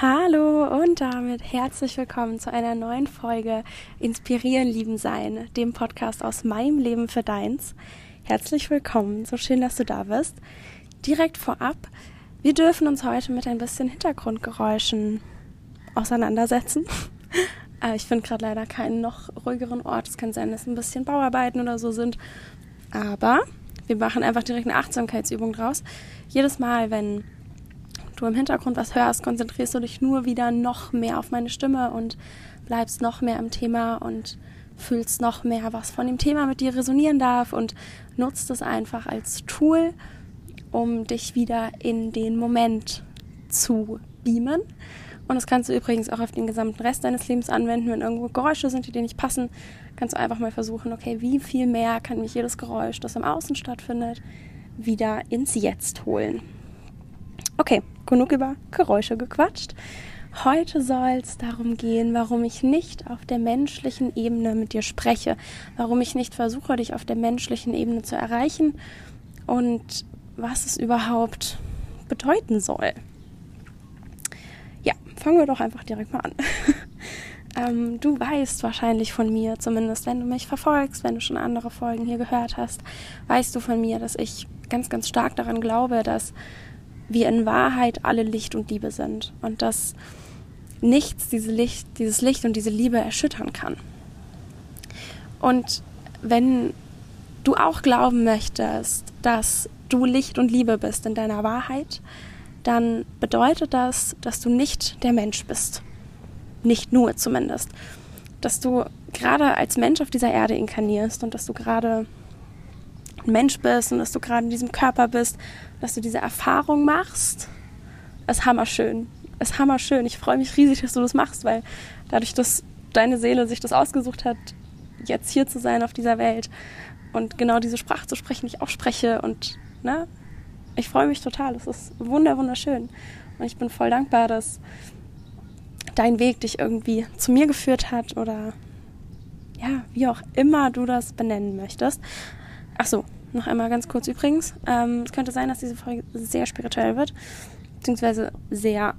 Hallo und damit herzlich willkommen zu einer neuen Folge Inspirieren, Lieben Sein, dem Podcast aus meinem Leben für deins. Herzlich willkommen, so schön, dass du da bist. Direkt vorab, wir dürfen uns heute mit ein bisschen Hintergrundgeräuschen auseinandersetzen. Äh, ich finde gerade leider keinen noch ruhigeren Ort. Es kann sein, dass ein bisschen Bauarbeiten oder so sind. Aber wir machen einfach direkt eine Achtsamkeitsübung draus. Jedes Mal, wenn du im Hintergrund was hörst, konzentrierst du dich nur wieder noch mehr auf meine Stimme und bleibst noch mehr im Thema und fühlst noch mehr, was von dem Thema mit dir resonieren darf und nutzt es einfach als Tool, um dich wieder in den Moment zu beamen. Und das kannst du übrigens auch auf den gesamten Rest deines Lebens anwenden. Wenn irgendwo Geräusche sind, die dir nicht passen, kannst du einfach mal versuchen, okay, wie viel mehr kann mich jedes Geräusch, das im Außen stattfindet, wieder ins Jetzt holen. Okay, genug über Geräusche gequatscht. Heute soll es darum gehen, warum ich nicht auf der menschlichen Ebene mit dir spreche, warum ich nicht versuche, dich auf der menschlichen Ebene zu erreichen und was es überhaupt bedeuten soll. Ja, fangen wir doch einfach direkt mal an. ähm, du weißt wahrscheinlich von mir, zumindest wenn du mich verfolgst, wenn du schon andere Folgen hier gehört hast, weißt du von mir, dass ich ganz, ganz stark daran glaube, dass wir in Wahrheit alle Licht und Liebe sind und dass nichts diese Licht, dieses Licht und diese Liebe erschüttern kann. Und wenn du auch glauben möchtest, dass du Licht und Liebe bist in deiner Wahrheit, dann bedeutet das, dass du nicht der Mensch bist. Nicht nur zumindest. Dass du gerade als Mensch auf dieser Erde inkarnierst und dass du ein Mensch bist und dass du gerade in diesem Körper bist, dass du diese Erfahrung machst, ist hammerschön. Ist hammerschön. Ich freue mich riesig, dass du das machst, weil dadurch, dass deine Seele sich das ausgesucht hat, jetzt hier zu sein auf dieser Welt und genau diese Sprache zu sprechen, die ich auch spreche und ne, ich freue mich total. Es ist wunder wunderschön und ich bin voll dankbar, dass dein Weg dich irgendwie zu mir geführt hat oder ja, wie auch immer du das benennen möchtest. Ach so, noch einmal ganz kurz übrigens. Ähm, es könnte sein, dass diese Folge sehr spirituell wird, beziehungsweise sehr,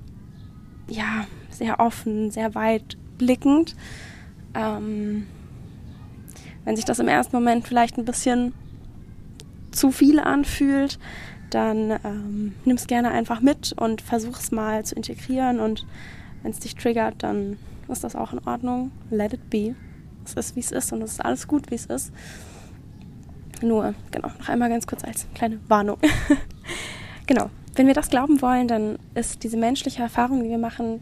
ja, sehr offen, sehr weit blickend. Ähm, wenn sich das im ersten Moment vielleicht ein bisschen zu viel anfühlt, dann ähm, nimm es gerne einfach mit und versuch es mal zu integrieren. Und wenn es dich triggert, dann ist das auch in Ordnung. Let it be. Es ist, wie es ist und es ist alles gut, wie es ist. Nur, genau, noch einmal ganz kurz als kleine Warnung. genau, wenn wir das glauben wollen, dann ist diese menschliche Erfahrung, die wir machen,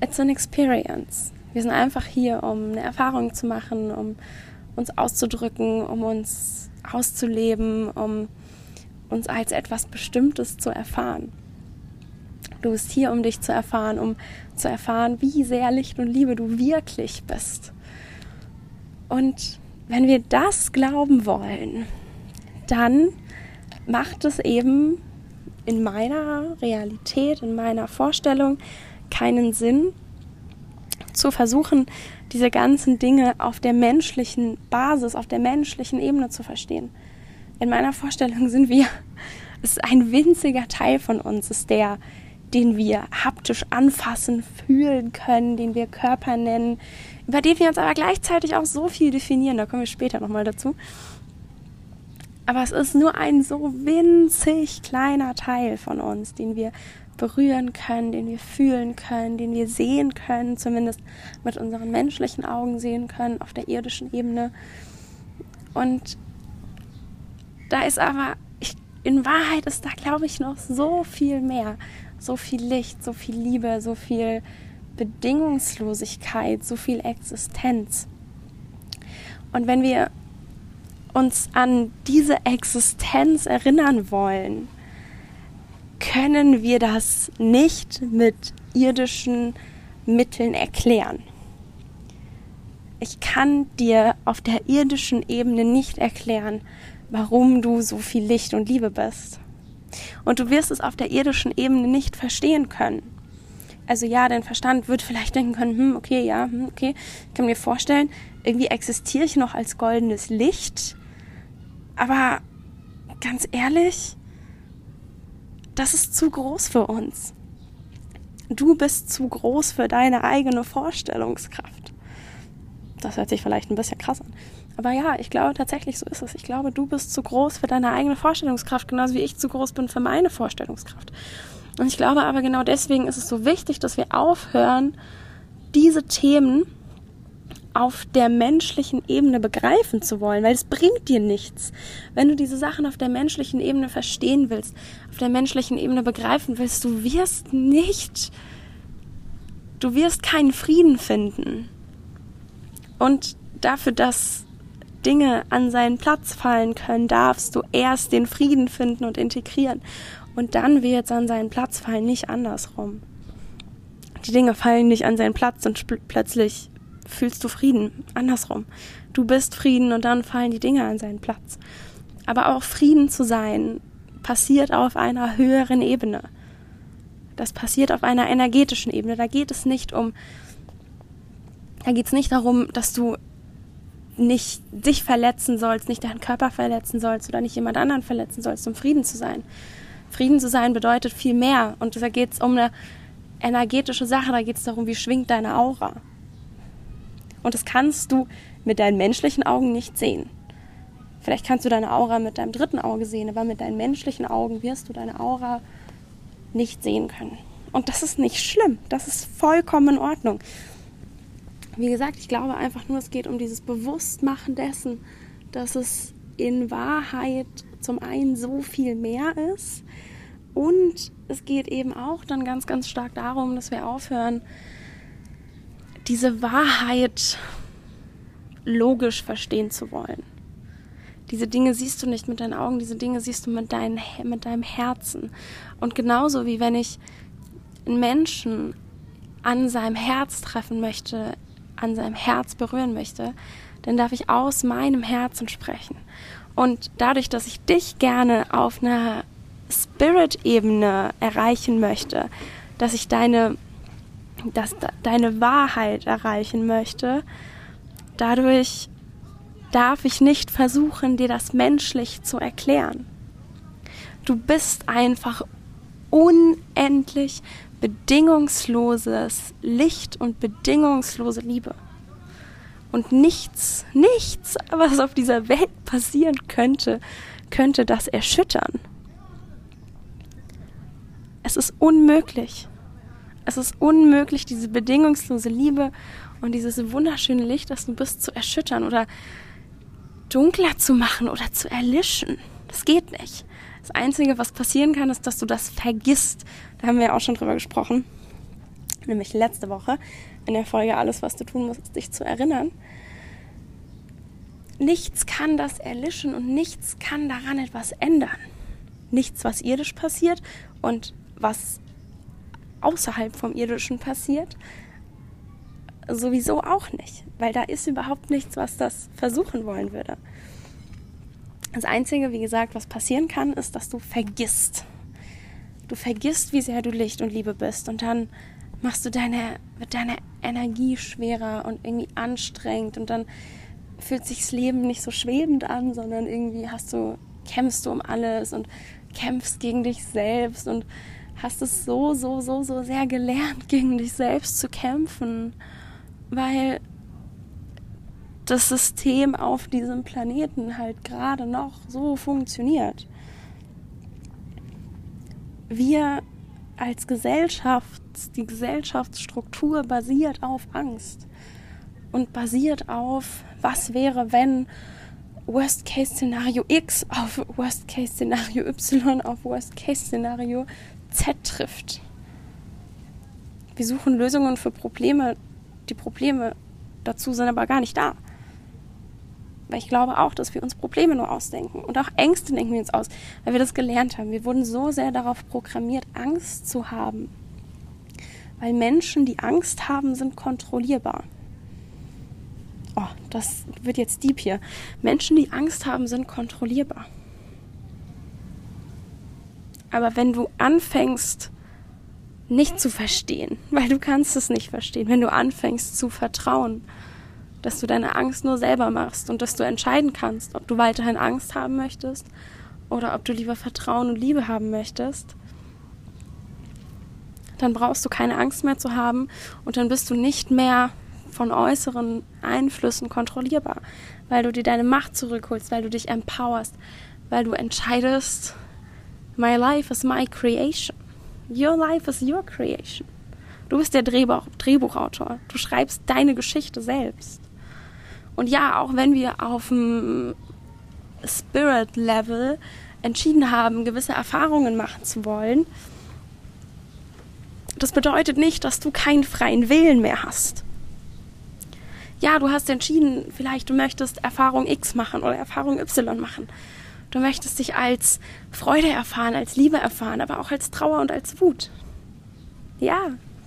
it's an experience. Wir sind einfach hier, um eine Erfahrung zu machen, um uns auszudrücken, um uns auszuleben, um uns als etwas Bestimmtes zu erfahren. Du bist hier, um dich zu erfahren, um zu erfahren, wie sehr Licht und Liebe du wirklich bist. Und wenn wir das glauben wollen, dann macht es eben in meiner Realität, in meiner Vorstellung keinen Sinn, zu versuchen, diese ganzen Dinge auf der menschlichen Basis, auf der menschlichen Ebene zu verstehen. In meiner Vorstellung sind wir, es ist ein winziger Teil von uns, ist der, den wir haptisch anfassen, fühlen können, den wir Körper nennen, über den wir uns aber gleichzeitig auch so viel definieren, da kommen wir später nochmal dazu. Aber es ist nur ein so winzig kleiner Teil von uns, den wir berühren können, den wir fühlen können, den wir sehen können, zumindest mit unseren menschlichen Augen sehen können auf der irdischen Ebene. Und da ist aber, ich, in Wahrheit ist da, glaube ich, noch so viel mehr. So viel Licht, so viel Liebe, so viel Bedingungslosigkeit, so viel Existenz. Und wenn wir uns an diese Existenz erinnern wollen, können wir das nicht mit irdischen Mitteln erklären. Ich kann dir auf der irdischen Ebene nicht erklären, warum du so viel Licht und Liebe bist. Und du wirst es auf der irdischen Ebene nicht verstehen können. Also ja, dein Verstand wird vielleicht denken können, hm, okay, ja, hm, okay. Ich kann mir vorstellen, irgendwie existiere ich noch als goldenes Licht. Aber ganz ehrlich, das ist zu groß für uns. Du bist zu groß für deine eigene Vorstellungskraft. Das hört sich vielleicht ein bisschen krass an. Aber ja, ich glaube tatsächlich, so ist es. Ich glaube, du bist zu groß für deine eigene Vorstellungskraft, genauso wie ich zu groß bin für meine Vorstellungskraft. Und ich glaube aber genau deswegen ist es so wichtig, dass wir aufhören, diese Themen auf der menschlichen Ebene begreifen zu wollen, weil es bringt dir nichts. Wenn du diese Sachen auf der menschlichen Ebene verstehen willst, auf der menschlichen Ebene begreifen willst, du wirst nicht, du wirst keinen Frieden finden. Und dafür, dass Dinge an seinen Platz fallen können, darfst du erst den Frieden finden und integrieren. Und dann wird es an seinen Platz fallen, nicht andersrum. Die Dinge fallen nicht an seinen Platz und plötzlich fühlst du Frieden. Andersrum. Du bist Frieden und dann fallen die Dinge an seinen Platz. Aber auch Frieden zu sein passiert auf einer höheren Ebene. Das passiert auf einer energetischen Ebene. Da geht es nicht um, da geht es nicht darum, dass du nicht dich verletzen sollst, nicht deinen Körper verletzen sollst oder nicht jemand anderen verletzen sollst, um Frieden zu sein. Frieden zu sein bedeutet viel mehr und da geht es um eine energetische Sache, da geht es darum, wie schwingt deine Aura. Und das kannst du mit deinen menschlichen Augen nicht sehen. Vielleicht kannst du deine Aura mit deinem dritten Auge sehen, aber mit deinen menschlichen Augen wirst du deine Aura nicht sehen können. Und das ist nicht schlimm. Das ist vollkommen in Ordnung. Wie gesagt, ich glaube einfach nur, es geht um dieses Bewusstmachen dessen, dass es in Wahrheit zum einen so viel mehr ist. Und es geht eben auch dann ganz, ganz stark darum, dass wir aufhören, diese Wahrheit logisch verstehen zu wollen. Diese Dinge siehst du nicht mit deinen Augen, diese Dinge siehst du mit, dein, mit deinem Herzen. Und genauso wie wenn ich einen Menschen an seinem Herz treffen möchte, an seinem Herz berühren möchte, dann darf ich aus meinem Herzen sprechen. Und dadurch, dass ich dich gerne auf einer Spirit-Ebene erreichen möchte, dass ich deine dass deine Wahrheit erreichen möchte, dadurch darf ich nicht versuchen, dir das menschlich zu erklären. Du bist einfach unendlich bedingungsloses Licht und bedingungslose Liebe. Und nichts, nichts, was auf dieser Welt passieren könnte, könnte das erschüttern. Es ist unmöglich. Es ist unmöglich, diese bedingungslose Liebe und dieses wunderschöne Licht, das du bist, zu erschüttern oder dunkler zu machen oder zu erlischen. Das geht nicht. Das Einzige, was passieren kann, ist, dass du das vergisst. Da haben wir ja auch schon drüber gesprochen. Nämlich letzte Woche in der Folge Alles, was du tun musst, ist dich zu erinnern. Nichts kann das erlischen und nichts kann daran etwas ändern. Nichts, was irdisch passiert und was außerhalb vom Irdischen passiert, sowieso auch nicht, weil da ist überhaupt nichts, was das versuchen wollen würde. Das Einzige, wie gesagt, was passieren kann, ist, dass du vergisst. Du vergisst, wie sehr du Licht und Liebe bist und dann machst du deine, wird deine Energie schwerer und irgendwie anstrengend und dann fühlt sich das Leben nicht so schwebend an, sondern irgendwie hast du, kämpfst du um alles und kämpfst gegen dich selbst und hast es so, so, so, so sehr gelernt, gegen dich selbst zu kämpfen, weil das System auf diesem Planeten halt gerade noch so funktioniert. Wir als Gesellschaft, die Gesellschaftsstruktur basiert auf Angst und basiert auf, was wäre, wenn Worst-Case-Szenario X auf Worst-Case-Szenario Y auf Worst-Case-Szenario Z trifft. Wir suchen Lösungen für Probleme. Die Probleme dazu sind aber gar nicht da. Weil ich glaube auch, dass wir uns Probleme nur ausdenken. Und auch Ängste denken wir uns aus, weil wir das gelernt haben. Wir wurden so sehr darauf programmiert, Angst zu haben. Weil Menschen, die Angst haben, sind kontrollierbar. Oh, das wird jetzt deep hier. Menschen, die Angst haben, sind kontrollierbar. Aber wenn du anfängst, nicht zu verstehen, weil du kannst es nicht verstehen, wenn du anfängst zu vertrauen, dass du deine Angst nur selber machst und dass du entscheiden kannst, ob du weiterhin Angst haben möchtest oder ob du lieber Vertrauen und Liebe haben möchtest, dann brauchst du keine Angst mehr zu haben und dann bist du nicht mehr von äußeren Einflüssen kontrollierbar, weil du dir deine Macht zurückholst, weil du dich empowerst, weil du entscheidest, my life is my creation. Your life is your creation. Du bist der Drehbuch, Drehbuchautor. Du schreibst deine Geschichte selbst. Und ja, auch wenn wir auf dem Spirit-Level entschieden haben, gewisse Erfahrungen machen zu wollen, das bedeutet nicht, dass du keinen freien Willen mehr hast. Ja, du hast entschieden, vielleicht du möchtest Erfahrung X machen oder Erfahrung Y machen. Du möchtest dich als Freude erfahren, als Liebe erfahren, aber auch als Trauer und als Wut. Ja,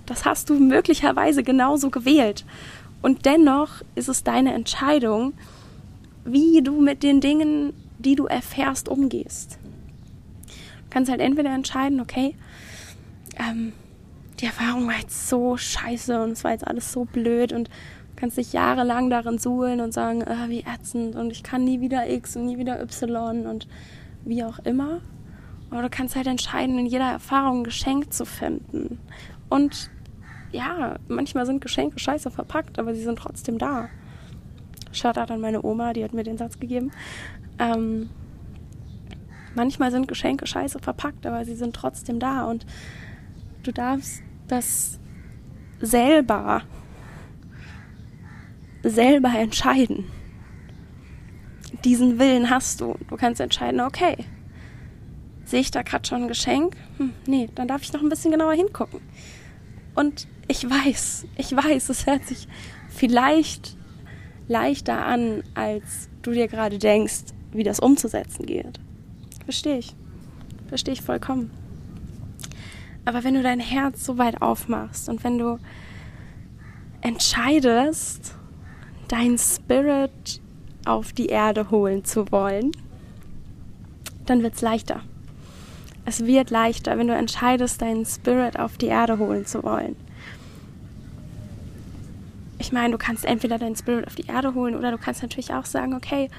das hast du möglicherweise genauso gewählt. Und dennoch ist es deine Entscheidung, wie du mit den Dingen, die du erfährst, umgehst. Du kannst halt entweder entscheiden, okay, ähm, die Erfahrung war jetzt so scheiße und es war jetzt alles so blöd und du kannst dich jahrelang darin suhlen und sagen, äh, wie ätzend und ich kann nie wieder X und nie wieder Y und wie auch immer. Oder du kannst halt entscheiden, in jeder Erfahrung ein Geschenk zu finden. Und ja, manchmal sind Geschenke scheiße verpackt, aber sie sind trotzdem da. Shoutout an meine Oma, die hat mir den Satz gegeben. Ähm, manchmal sind Geschenke scheiße verpackt, aber sie sind trotzdem da und du darfst das selber selber entscheiden. Diesen Willen hast du. Du kannst entscheiden, okay, sehe ich da gerade schon ein Geschenk? Hm, nee, dann darf ich noch ein bisschen genauer hingucken. Und ich weiß, ich weiß, es hört sich vielleicht leichter an, als du dir gerade denkst, wie das umzusetzen geht. Verstehe ich. Verstehe ich vollkommen. Aber wenn du dein Herz so weit aufmachst und wenn du entscheidest, dein Spirit auf die Erde holen zu wollen, dann wird es leichter. Es wird leichter, wenn du entscheidest, deinen Spirit auf die Erde holen zu wollen. Ich meine, du kannst entweder deinen Spirit auf die Erde holen oder du kannst natürlich auch sagen, okay,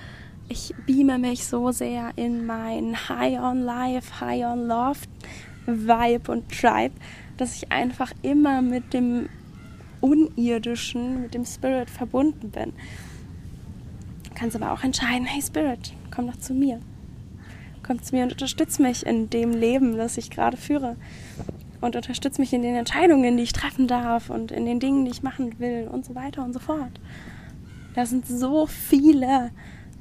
ich beame mich so sehr in mein High on Life, High on Love Vibe und Tribe, dass ich einfach immer mit dem Unirdischen, mit dem Spirit verbunden bin. Du kannst aber auch entscheiden, hey Spirit, komm doch zu mir. Komm zu mir und unterstütze mich in dem Leben, das ich gerade führe. Und unterstütze mich in den Entscheidungen, die ich treffen darf und in den Dingen, die ich machen will und so weiter und so fort. Da sind so viele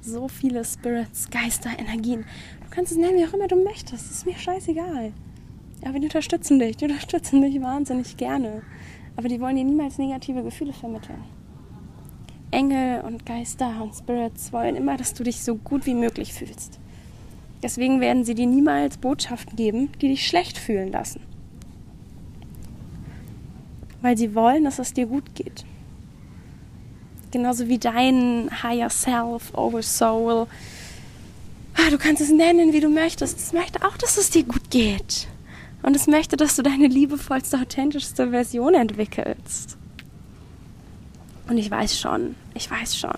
so viele Spirits, Geister, Energien. Du kannst es nennen, wie auch immer du möchtest. Ist mir scheißegal. Aber die unterstützen dich. Die unterstützen dich wahnsinnig gerne. Aber die wollen dir niemals negative Gefühle vermitteln. Engel und Geister und Spirits wollen immer, dass du dich so gut wie möglich fühlst. Deswegen werden sie dir niemals Botschaften geben, die dich schlecht fühlen lassen. Weil sie wollen, dass es dir gut geht genauso wie dein Higher Self, Oversoul. Ah, du kannst es nennen, wie du möchtest. Es möchte auch, dass es dir gut geht. Und es möchte, dass du deine liebevollste, authentischste Version entwickelst. Und ich weiß schon, ich weiß schon.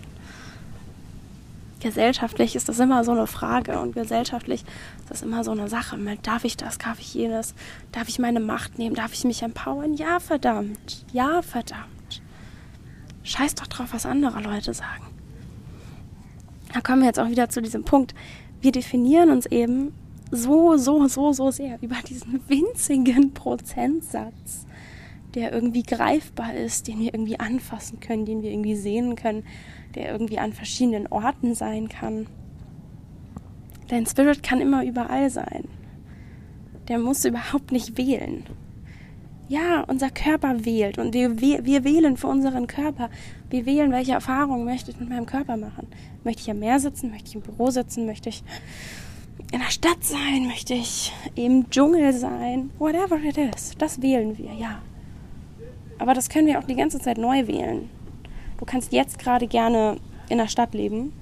Gesellschaftlich ist das immer so eine Frage und gesellschaftlich ist das immer so eine Sache. Darf ich das, darf ich jenes? Darf ich meine Macht nehmen? Darf ich mich empowern? Ja, verdammt. Ja, verdammt. Scheiß doch drauf, was andere Leute sagen. Da kommen wir jetzt auch wieder zu diesem Punkt. Wir definieren uns eben so, so, so, so sehr über diesen winzigen Prozentsatz, der irgendwie greifbar ist, den wir irgendwie anfassen können, den wir irgendwie sehen können, der irgendwie an verschiedenen Orten sein kann. Dein Spirit kann immer überall sein. Der muss überhaupt nicht wählen. Ja, unser Körper wählt und wir, wir wählen für unseren Körper. Wir wählen, welche Erfahrungen möchte ich mit meinem Körper machen. Möchte ich am Meer sitzen? Möchte ich im Büro sitzen? Möchte ich in der Stadt sein? Möchte ich im Dschungel sein? Whatever it is. Das wählen wir, ja. Aber das können wir auch die ganze Zeit neu wählen. Du kannst jetzt gerade gerne in der Stadt leben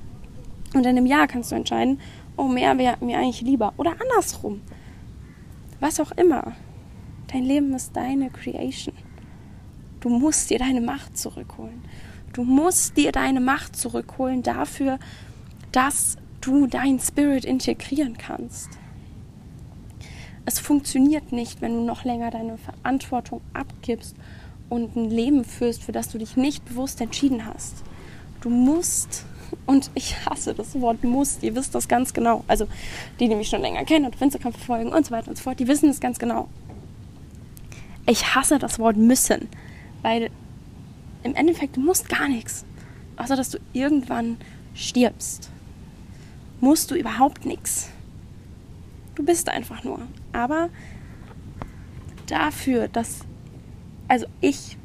und in einem Jahr kannst du entscheiden, oh, Meer wäre mir eigentlich lieber. Oder andersrum. Was auch immer. Dein Leben ist deine Creation. Du musst dir deine Macht zurückholen. Du musst dir deine Macht zurückholen dafür, dass du dein Spirit integrieren kannst. Es funktioniert nicht, wenn du noch länger deine Verantwortung abgibst und ein Leben führst, für das du dich nicht bewusst entschieden hast. Du musst, und ich hasse das Wort muss, ihr wisst das ganz genau. Also die, die mich schon länger kennen und auf Instagram verfolgen und so weiter und so fort, die wissen es ganz genau. Ich hasse das Wort müssen, weil im Endeffekt du musst gar nichts, außer dass du irgendwann stirbst. Musst du überhaupt nichts. Du bist einfach nur. Aber dafür, dass, also ich,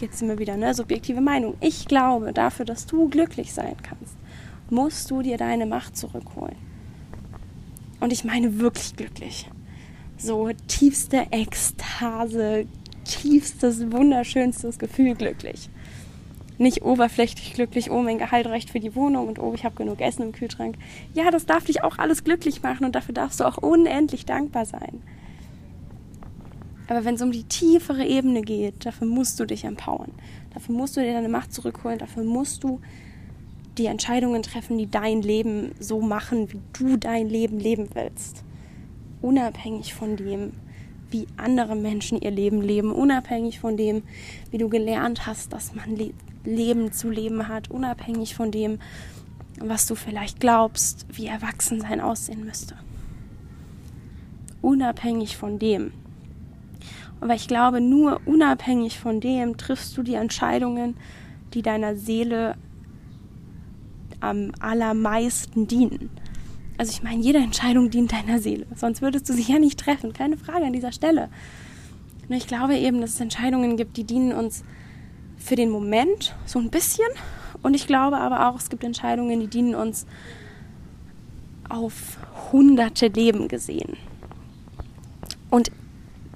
jetzt sind wir wieder, ne, subjektive Meinung, ich glaube, dafür, dass du glücklich sein kannst, musst du dir deine Macht zurückholen. Und ich meine wirklich glücklich. So tiefste Ekstase, tiefstes, wunderschönstes Gefühl glücklich nicht oberflächlich glücklich, oh, mein Gehalt reicht für die Wohnung und oh, ich habe genug Essen im Kühlschrank. Ja, das darf dich auch alles glücklich machen und dafür darfst du auch unendlich dankbar sein. Aber wenn es um die tiefere Ebene geht, dafür musst du dich empowern. Dafür musst du dir deine Macht zurückholen. Dafür musst du die Entscheidungen treffen, die dein Leben so machen, wie du dein Leben leben willst. Unabhängig von dem, wie andere Menschen ihr Leben leben, unabhängig von dem, wie du gelernt hast, dass man lebt Leben zu leben hat, unabhängig von dem, was du vielleicht glaubst, wie Erwachsensein aussehen müsste. Unabhängig von dem. Aber ich glaube, nur unabhängig von dem triffst du die Entscheidungen, die deiner Seele am allermeisten dienen. Also ich meine, jede Entscheidung dient deiner Seele, sonst würdest du sie ja nicht treffen. Keine Frage an dieser Stelle. Und ich glaube eben, dass es Entscheidungen gibt, die dienen uns für den Moment so ein bisschen. Und ich glaube aber auch, es gibt Entscheidungen, die dienen uns auf hunderte Leben gesehen. Und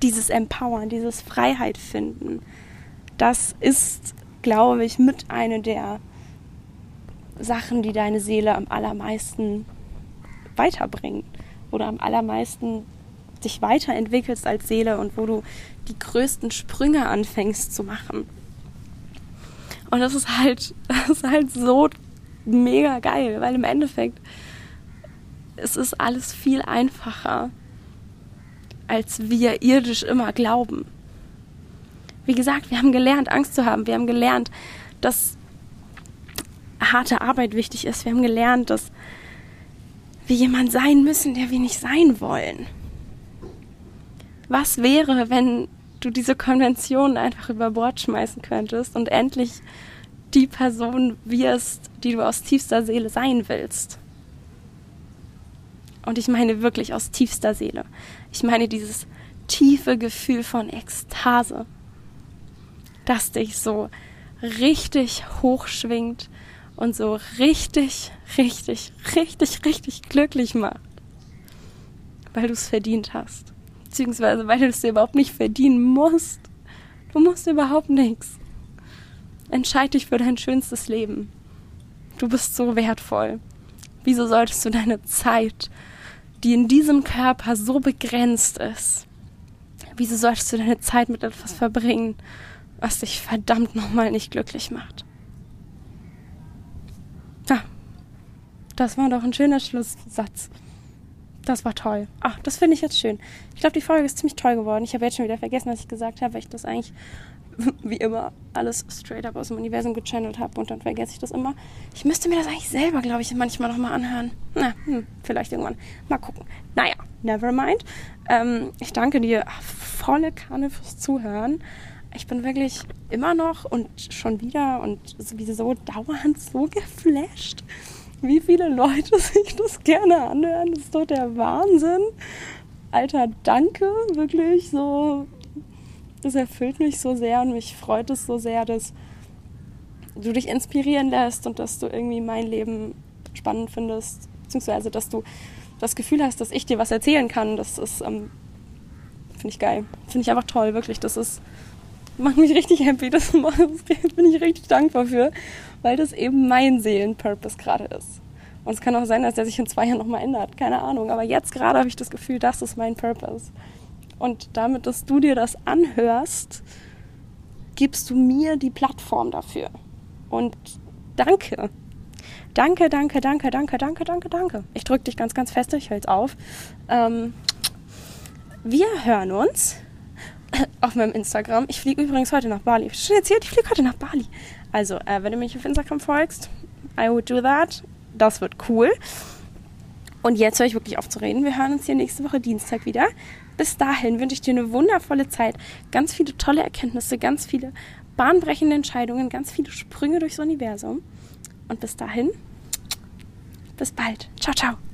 dieses Empowern, dieses Freiheit finden, das ist, glaube ich, mit einer der Sachen, die deine Seele am allermeisten weiterbringen oder am allermeisten dich weiterentwickelst als Seele und wo du die größten Sprünge anfängst zu machen. Und das ist halt, das ist halt so mega geil, weil im Endeffekt es ist alles viel einfacher, als wir irdisch immer glauben. Wie gesagt, wir haben gelernt, Angst zu haben. Wir haben gelernt, dass harte Arbeit wichtig ist. Wir haben gelernt, dass wir jemand sein müssen, der wir nicht sein wollen. Was wäre, wenn du diese Konvention einfach über Bord schmeißen könntest und endlich die Person wirst, die du aus tiefster Seele sein willst. Und ich meine wirklich aus tiefster Seele. Ich meine dieses tiefe Gefühl von Ekstase, das dich so richtig hochschwingt und so richtig, richtig, richtig, richtig glücklich macht, weil du es verdient hast beziehungsweise weil du es dir überhaupt nicht verdienen musst. Du musst überhaupt nichts. Entscheid dich für dein schönstes Leben. Du bist so wertvoll. Wieso solltest du deine Zeit, die in diesem Körper so begrenzt ist, wieso solltest du deine Zeit mit etwas verbringen, was dich verdammt nochmal nicht glücklich macht? Ja, das war doch ein schöner Schlusssatz. Das war toll. Ach, das finde ich jetzt schön. Ich glaube, die Folge ist ziemlich toll geworden. Ich habe jetzt schon wieder vergessen, was ich gesagt habe, weil ich das eigentlich wie immer alles straight up aus dem Universum gechannelt habe und dann vergesse ich das immer. Ich müsste mir das eigentlich selber, glaube ich, manchmal nochmal anhören. Na, hm, vielleicht irgendwann. Mal gucken. Naja, never mind. Ähm, ich danke dir volle Kanne fürs Zuhören. Ich bin wirklich immer noch und schon wieder und sowieso dauernd so geflasht wie viele Leute sich das gerne anhören. Das ist doch der Wahnsinn. Alter, danke, wirklich so. Das erfüllt mich so sehr und mich freut es so sehr, dass du dich inspirieren lässt und dass du irgendwie mein Leben spannend findest, beziehungsweise dass du das Gefühl hast, dass ich dir was erzählen kann. Das ist, ähm, finde ich geil. Finde ich einfach toll, wirklich. Das ist, macht mich richtig happy. Das, das bin ich richtig dankbar für weil das eben mein Seelenpurpose gerade ist. Und es kann auch sein, dass der sich in zwei Jahren nochmal ändert, keine Ahnung. Aber jetzt gerade habe ich das Gefühl, das ist mein Purpose. Und damit, dass du dir das anhörst, gibst du mir die Plattform dafür. Und danke. Danke, danke, danke, danke, danke, danke, danke. Ich drücke dich ganz, ganz fest, ich höre jetzt auf. Ähm, Wir hören uns auf meinem Instagram. Ich fliege übrigens heute nach Bali. Ich habe schon erzählt, ich fliege heute nach Bali. Also, äh, wenn du mich auf Instagram folgst, I would do that. Das wird cool. Und jetzt höre ich wirklich auf zu reden. Wir hören uns hier nächste Woche Dienstag wieder. Bis dahin wünsche ich dir eine wundervolle Zeit. Ganz viele tolle Erkenntnisse, ganz viele bahnbrechende Entscheidungen, ganz viele Sprünge durchs Universum. Und bis dahin, bis bald. Ciao, ciao.